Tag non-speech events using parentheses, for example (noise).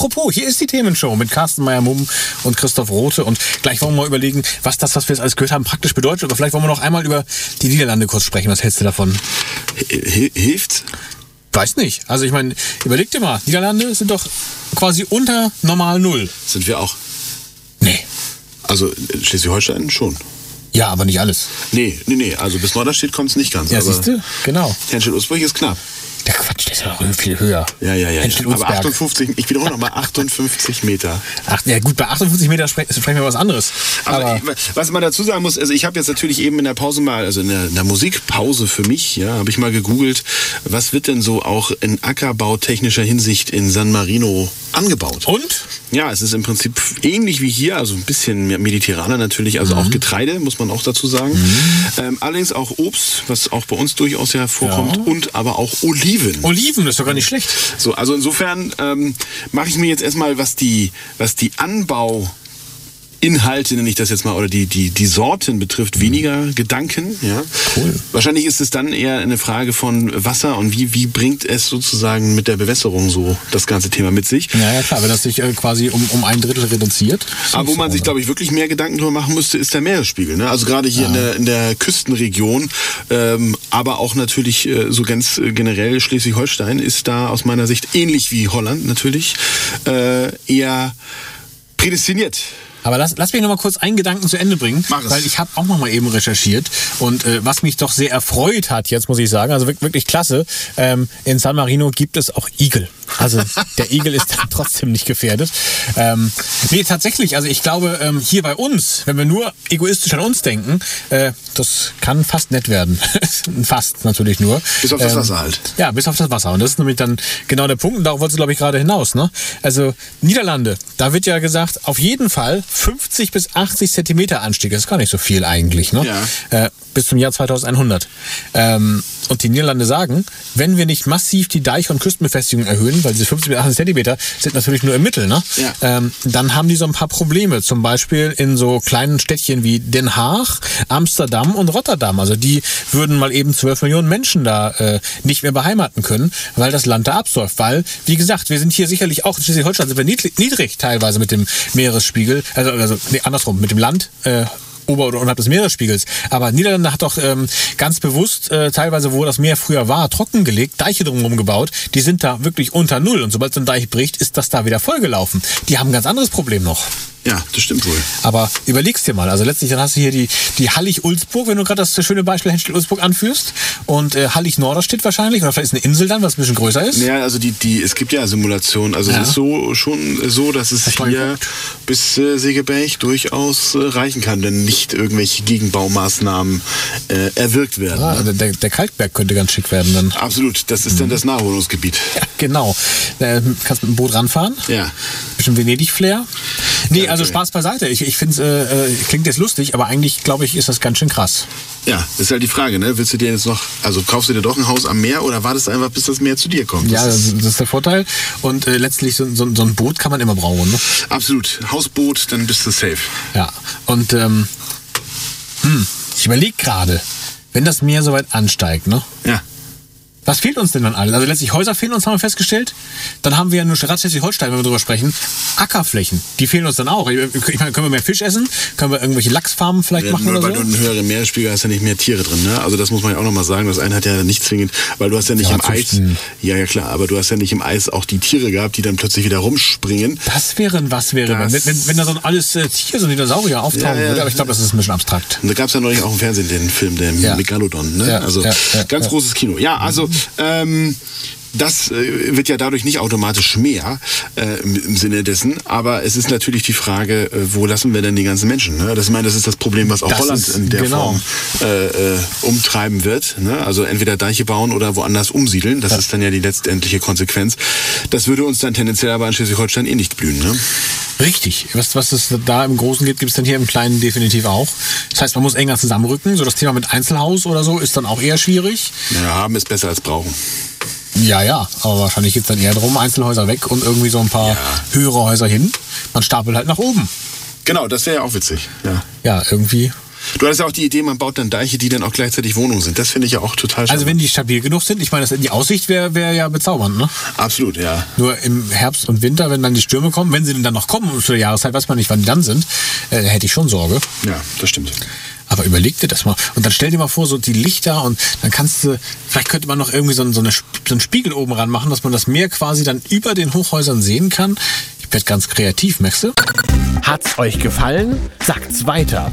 Apropos, hier ist die Themenshow mit Carsten Meyer-Mumm und Christoph Rote. Und gleich wollen wir mal überlegen, was das, was wir jetzt alles gehört haben, praktisch bedeutet. Aber vielleicht wollen wir noch einmal über die Niederlande kurz sprechen. Was hältst du davon? H hilft's? Weiß nicht. Also ich meine, überleg dir mal, Niederlande sind doch quasi unter normal Null. Sind wir auch. Nee. Also Schleswig-Holstein schon. Ja, aber nicht alles. Nee, nee, nee. Also bis Norderstedt kommt es nicht ganz. Ja, siehst du? Genau. Henschel-Usburg ist knapp. Ja noch viel höher. Ja, ja, ja. Aber Ulsberg. 58, ich wiederhole nochmal 58 Meter. Ach, ja gut, bei 58 Meter spre sprechen wir was anderes. Aber ich, was man dazu sagen muss, also ich habe jetzt natürlich eben in der Pause mal, also in der, in der Musikpause für mich, ja, habe ich mal gegoogelt, was wird denn so auch in ackerbautechnischer Hinsicht in San Marino angebaut? und? Ja, es ist im Prinzip ähnlich wie hier, also ein bisschen mediterraner natürlich, also Mhm. auch Getreide, muss man auch dazu sagen. Ähm, allerdings auch Obst, was auch bei uns durchaus ja vorkommt, Ja. und aber auch Oliven. Oliven, das ist doch gar nicht schlecht. So, also insofern ähm, mache ich mir jetzt erstmal, was die, was die Anbauinhalte, nenne ich das jetzt mal, oder die, die, die Sorten betrifft, weniger Gedanken. Ja? Cool. Wahrscheinlich ist es dann eher eine Frage von Wasser und wie, wie bringt es sozusagen mit der Bewässerung so das ganze Thema mit sich. Ja, ja klar, wenn das sich äh, quasi um, um ein Drittel reduziert. Aber wo man sich, glaube ich, wirklich mehr Gedanken drüber machen müsste, ist der Meeresspiegel. Ne? Also gerade hier in, der, in der Küstenregion, ähm, aber auch natürlich äh, so ganz äh, generell Schleswig-Holstein ist da aus meiner Sicht ähnlich wie Holland natürlich äh, eher prädestiniert. Aber lass, lass mich noch mal kurz einen Gedanken zu Ende bringen, Mach es. weil ich habe auch noch mal eben recherchiert und äh, was mich doch sehr erfreut hat, jetzt muss ich sagen, also wirklich, wirklich klasse, ähm, in San Marino gibt es auch Igel. Also (laughs) der Igel ist dann trotzdem nicht gefährdet. Ähm, nee, tatsächlich, also ich glaube, ähm, hier bei uns, wenn wir nur egoistisch an uns denken, äh, das kann fast nett werden. (laughs) fast natürlich nur. Bis auf das Wasser halt. Ja, bis auf das Wasser. Und das ist nämlich dann genau der Punkt. Und darauf wollte sie, glaube ich, gerade hinaus. Ne? Also Niederlande, da wird ja gesagt, auf jeden Fall 50 bis 80 Zentimeter Anstieg. Das ist gar nicht so viel eigentlich. Ne? Ja. Äh, bis zum Jahr 2100. Ähm, und die Niederlande sagen, wenn wir nicht massiv die Deich- und Küstenbefestigung erhöhen, weil diese 50 bis 80 Zentimeter sind natürlich nur im Mittel, ne? Ja. ähm, dann haben die so ein paar Probleme. Zum Beispiel in so kleinen Städtchen wie Den Haag, Amsterdam und Rotterdam. Also die würden mal eben 12 Millionen Menschen da äh, nicht mehr beheimaten können, weil das Land da absäuft. Weil, wie gesagt, wir sind hier sicherlich auch in Schleswig-Holstein sind wir niedrig, niedrig teilweise mit dem Meeresspiegel, also, also nee, andersrum, mit dem Land. Äh, ober- oder unterhalb des Meeresspiegels. Aber Niederlande hat doch ähm, ganz bewusst, äh, teilweise wo das Meer früher war, trockengelegt, Deiche drumherum gebaut. Die sind da wirklich unter Null. Und sobald so ein Deich bricht, ist das da wieder vollgelaufen. Die haben ein ganz anderes Problem noch. Ja, das stimmt wohl. Aber überlegst dir mal, also letztlich dann hast du hier die, die Hallig-Ulzburg, wenn du gerade das schöne Beispiel Henstedt-Ulzburg anführst. Und äh, Hallig-Norderstedt wahrscheinlich, oder vielleicht ist eine Insel dann, was ein bisschen größer ist. Ja, also die, die, es gibt ja Simulationen. Also Ja. es ist so schon so, dass es mal hier bis äh, Segeberg durchaus äh, reichen kann, wenn nicht irgendwelche Gegenbaumaßnahmen äh, erwirkt werden. Ah, ne? der, der Kalkberg könnte ganz schick werden dann. Absolut, das ist dann das Naherholungsgebiet. Ja, genau. Äh, kannst mit dem Boot ranfahren. Ja. Bisschen Venedig-Flair. Nee, also. Spaß beiseite. Ich, ich finde es, äh, äh, klingt jetzt lustig, aber eigentlich, glaube ich, ist das ganz schön krass. Ja, das ist halt die Frage, ne? Willst du dir jetzt noch, also kaufst du dir doch ein Haus am Meer oder wartest du einfach, bis das Meer zu dir kommt? Ja, Das das, ist das der Vorteil. Und äh, letztlich so, so, so ein Boot kann man immer brauchen. Ne? absolut. Hausboot, dann bist du safe. Ja. Und ähm, hm, ich überlege gerade, wenn das Meer so weit ansteigt, ne? Ja. Was fehlt uns denn dann alles? Also letztlich Häuser fehlen uns, haben wir festgestellt. Dann haben wir ja nur Schleswig-Holstein, wenn wir drüber sprechen. Ackerflächen, die fehlen uns dann auch. Ich meine, können wir mehr Fisch essen? Können wir irgendwelche Lachsfarmen vielleicht Ja, machen nur oder weil so? du einen höheren Meeresspiegel hast, ja nicht mehr Tiere drin, ne? Also das muss man ja auch nochmal sagen. Das eine hat ja nicht zwingend, weil du hast ja nicht Ja, im Eis. Ja, ja klar, aber du hast ja nicht im Eis auch die Tiere gehabt, die dann plötzlich wieder rumspringen. Das wäre ein was wäre, wenn, wenn, wenn da so ein alles äh, Tier, so ein Dinosaurier auftauchen Ja, würde. Aber ich glaube, das ist ein bisschen abstrakt. Und da gab es ja neulich auch im Fernsehen den Film, der. Megalodon, ne? Ja, also ganz großes Kino. Ja, also ähm, Das äh, wird ja dadurch nicht automatisch mehr äh, im, Sinne dessen, aber es ist natürlich die Frage, äh, wo lassen wir denn die ganzen Menschen? Ne? Das, ich meine, das ist das Problem, was auch Das Holland ist- in der genau. Form äh, äh, umtreiben wird. Ne? Also entweder Deiche bauen oder woanders umsiedeln. Das ist dann ja die letztendliche Konsequenz. Das würde uns dann tendenziell aber in Schleswig-Holstein eh nicht blühen. Ne? Richtig. Was, was es da im Großen gibt, gibt es dann hier im Kleinen definitiv auch. Das heißt, man muss enger zusammenrücken. So das Thema mit Einzelhaus oder so ist dann auch eher schwierig. Ja, haben ist besser als brauchen. Ja, ja, aber wahrscheinlich geht's dann eher darum, Einzelhäuser weg und irgendwie so ein paar Ja. höhere Häuser hin. Man stapelt halt nach oben. Genau, das wäre ja auch witzig. Ja. Ja, irgendwie. Du hattest ja auch die Idee, man baut dann Deiche, die dann auch gleichzeitig Wohnungen sind. Das finde ich ja auch total schön. Also wenn die stabil genug sind, ich meine, das, die Aussicht wäre wär ja bezaubernd, ne? Absolut, ja. Nur im Herbst und Winter, wenn dann die Stürme kommen, wenn sie denn dann noch kommen zu der Jahreszeit, weiß man nicht, wann die dann sind, äh, hätte ich schon Sorge. Ja, das stimmt. Aber überleg dir das mal. Und dann stell dir mal vor, so die Lichter und dann kannst du, vielleicht könnte man noch irgendwie so, ein- so, eine, so einen Spiegel oben ran machen, dass man das Meer quasi dann über den Hochhäusern sehen kann. Ich werde ganz kreativ, merkst du? Hat's euch gefallen? Sagt's weiter.